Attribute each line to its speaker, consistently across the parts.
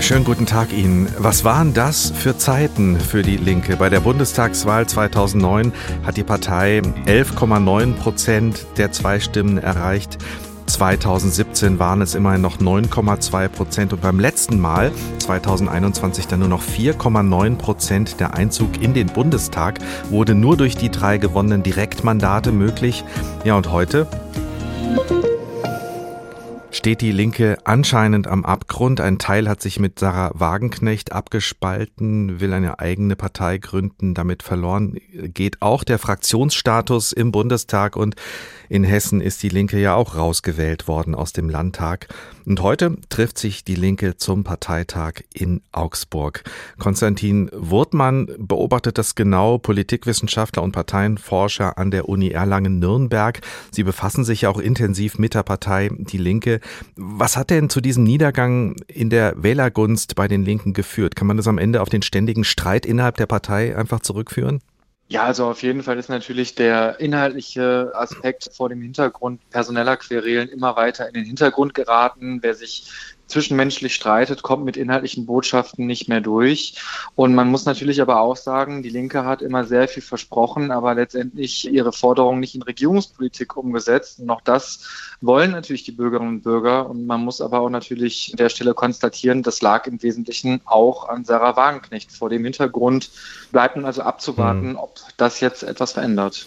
Speaker 1: Schönen guten Tag Ihnen. Was waren das für Zeiten für die Linke? Bei der Bundestagswahl 2009 hat die Partei 11,9 Prozent der Zweistimmen erreicht. 2017 waren es immerhin noch 9,2 Prozent und beim letzten Mal, 2021, dann nur noch 4,9 Prozent. Der Einzug in den Bundestag wurde nur durch die drei gewonnenen Direktmandate möglich. Ja, und heute? Steht die Linke anscheinend am Abgrund. Ein Teil hat sich mit Sarah Wagenknecht abgespalten, will eine eigene Partei gründen. Damit verloren geht auch der Fraktionsstatus im Bundestag und in Hessen ist die Linke ja auch rausgewählt worden aus dem Landtag. Und heute trifft sich die Linke zum Parteitag in Augsburg. Konstantin Wurtmann beobachtet das genau, Politikwissenschaftler und Parteienforscher an der Uni Erlangen-Nürnberg. Sie befassen sich ja auch intensiv mit der Partei Die Linke. Was hat denn zu diesem Niedergang in der Wählergunst bei den Linken geführt? Kann man das am Ende auf den ständigen Streit innerhalb der Partei einfach zurückführen?
Speaker 2: Ja, also auf jeden Fall ist natürlich der inhaltliche Aspekt vor dem Hintergrund personeller Querelen immer weiter in den Hintergrund geraten. Wer sich zwischenmenschlich streitet, kommt mit inhaltlichen Botschaften nicht mehr durch. Und man muss natürlich aber auch sagen, die Linke hat immer sehr viel versprochen, aber letztendlich ihre Forderungen nicht in Regierungspolitik umgesetzt. Und auch das wollen natürlich die Bürgerinnen und Bürger. Und man muss aber auch natürlich an der Stelle konstatieren, das lag im Wesentlichen auch an Sarah Wagenknecht. Vor dem Hintergrund bleibt nun also abzuwarten, mhm. ob das jetzt etwas verändert.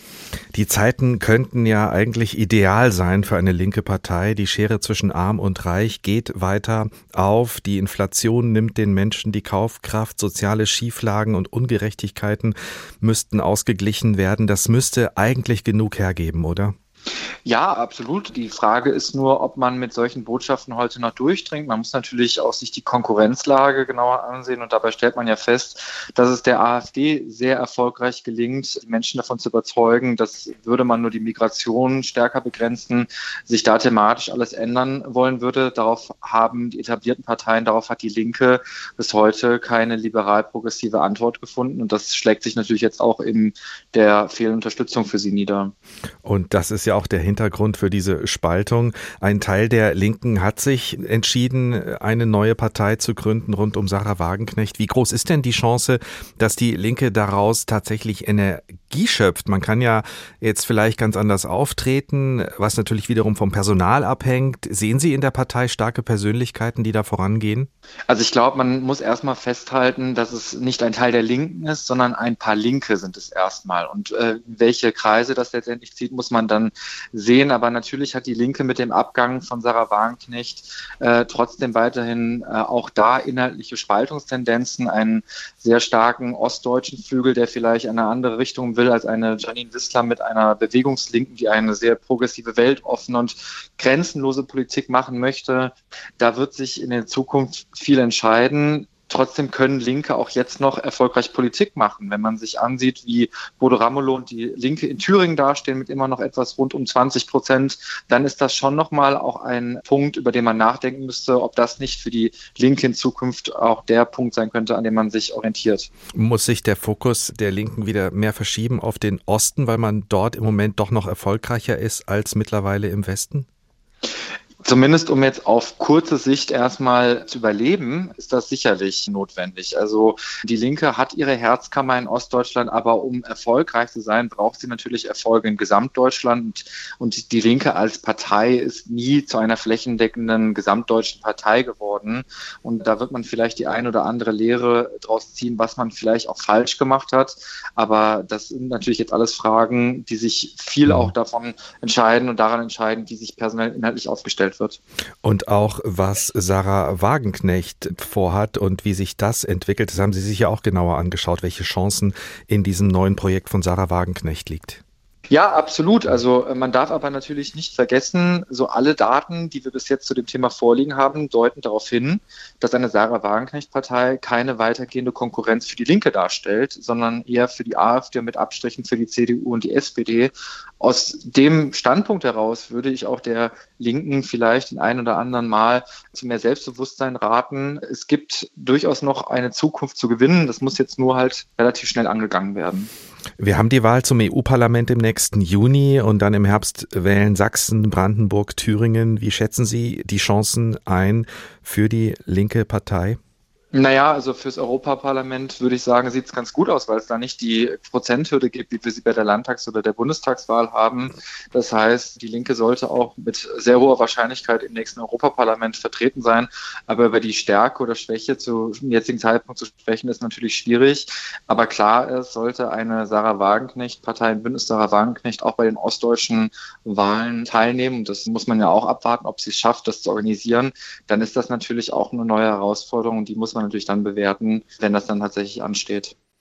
Speaker 1: Die Zeiten könnten ja eigentlich ideal sein für eine linke Partei. Die Schere zwischen arm und reich geht weiter auf. Die Inflation nimmt den Menschen die Kaufkraft. Soziale Schieflagen und Ungerechtigkeiten müssten ausgeglichen werden. Das müsste eigentlich genug hergeben, oder?
Speaker 2: Ja, absolut. Die Frage ist nur, ob man mit solchen Botschaften heute noch durchdringt. Man muss natürlich auch sich die Konkurrenzlage genauer ansehen und dabei stellt man ja fest, dass es der AfD sehr erfolgreich gelingt, Menschen davon zu überzeugen, dass würde man nur die Migration stärker begrenzen, sich da thematisch alles ändern wollen würde. Darauf haben die etablierten Parteien, darauf hat die Linke bis heute keine liberal-progressive Antwort gefunden und das schlägt sich natürlich jetzt auch in der fehlenden Unterstützung für sie nieder.
Speaker 1: Und das ist ja auch der Hintergrund für diese Spaltung. Ein Teil der Linken hat sich entschieden, eine neue Partei zu gründen rund um Sarah Wagenknecht. Wie groß ist denn die Chance, dass die Linke daraus tatsächlich Energie schöpft? Man kann ja jetzt vielleicht ganz anders auftreten, was natürlich wiederum vom Personal abhängt. Sehen Sie in der Partei starke Persönlichkeiten, die da vorangehen?
Speaker 2: Also ich glaube, man muss erstmal festhalten, dass es nicht ein Teil der Linken ist, sondern ein paar Linke sind es erstmal. Und äh, welche Kreise das letztendlich zieht, muss man dann sehen. Aber natürlich hat die Linke mit dem Abgang von Sarah Wagenknecht äh, trotzdem weiterhin äh, auch da inhaltliche Spaltungstendenzen, einen sehr starken ostdeutschen Flügel, der vielleicht eine andere Richtung will als eine Janine Wissler mit einer Bewegungslinken, die eine sehr progressive, weltoffene und grenzenlose Politik machen möchte. Da wird sich in der Zukunft viel entscheiden. Trotzdem können Linke auch jetzt noch erfolgreich Politik machen. Wenn man sich ansieht, wie Bodo Ramelow und die Linke in Thüringen dastehen mit immer noch etwas rund um 20 Prozent, dann ist das schon nochmal auch ein Punkt, über den man nachdenken müsste, ob das nicht für die Linke in Zukunft auch der Punkt sein könnte, an dem man sich orientiert.
Speaker 1: Muss sich der Fokus der Linken wieder mehr verschieben auf den Osten, weil man dort im Moment doch noch erfolgreicher ist als mittlerweile im Westen?
Speaker 2: Zumindest um jetzt auf kurze Sicht erstmal zu überleben, ist das sicherlich notwendig. Also die Linke hat ihre Herzkammer in Ostdeutschland, aber um erfolgreich zu sein, braucht sie natürlich Erfolge in Gesamtdeutschland. Und die Linke als Partei ist nie zu einer flächendeckenden gesamtdeutschen Partei geworden. Und da wird man vielleicht die ein oder andere Lehre draus ziehen, was man vielleicht auch falsch gemacht hat. Aber das sind natürlich jetzt alles Fragen, die sich viel auch davon entscheiden und daran entscheiden, wie sich personell inhaltlich aufgestellt wird.
Speaker 1: Und auch was Sarah Wagenknecht vorhat und wie sich das entwickelt, das haben Sie sich ja auch genauer angeschaut, welche Chancen in diesem neuen Projekt von Sarah Wagenknecht liegt.
Speaker 2: Ja, absolut. Also äh, man darf aber natürlich nicht vergessen, so alle Daten, die wir bis jetzt zu dem Thema vorliegen haben, deuten darauf hin, dass eine Sarah Wagenknecht-Partei keine weitergehende Konkurrenz für die Linke darstellt, sondern eher für die AfD mit Abstrichen für die CDU und die SPD. Aus dem Standpunkt heraus würde ich auch der Linken vielleicht den ein oder anderen Mal zu mehr Selbstbewusstsein raten. Es gibt durchaus noch eine Zukunft zu gewinnen. Das muss jetzt nur halt relativ schnell angegangen werden.
Speaker 1: Wir haben die Wahl zum EU-Parlament im nächsten Juni und dann im Herbst wählen Sachsen, Brandenburg, Thüringen. Wie schätzen Sie die Chancen ein für die linke Partei?
Speaker 2: Naja, also fürs Europaparlament würde ich sagen, sieht es ganz gut aus, weil es da nicht die Prozenthürde gibt, wie wir sie bei der Landtags- oder der Bundestagswahl haben. Das heißt, die Linke sollte auch mit sehr hoher Wahrscheinlichkeit im nächsten Europaparlament vertreten sein. Aber über die Stärke oder Schwäche zu jetzigen Zeitpunkt zu sprechen, ist natürlich schwierig. Aber klar ist, sollte eine Sarah Wagenknecht, Partei im Bündnis Sarah Wagenknecht auch bei den ostdeutschen Wahlen teilnehmen, und das muss man ja auch abwarten, ob sie es schafft, das zu organisieren, dann ist das natürlich auch eine neue Herausforderung, die muss man natürlich dann bewerten, wenn das dann tatsächlich ansteht.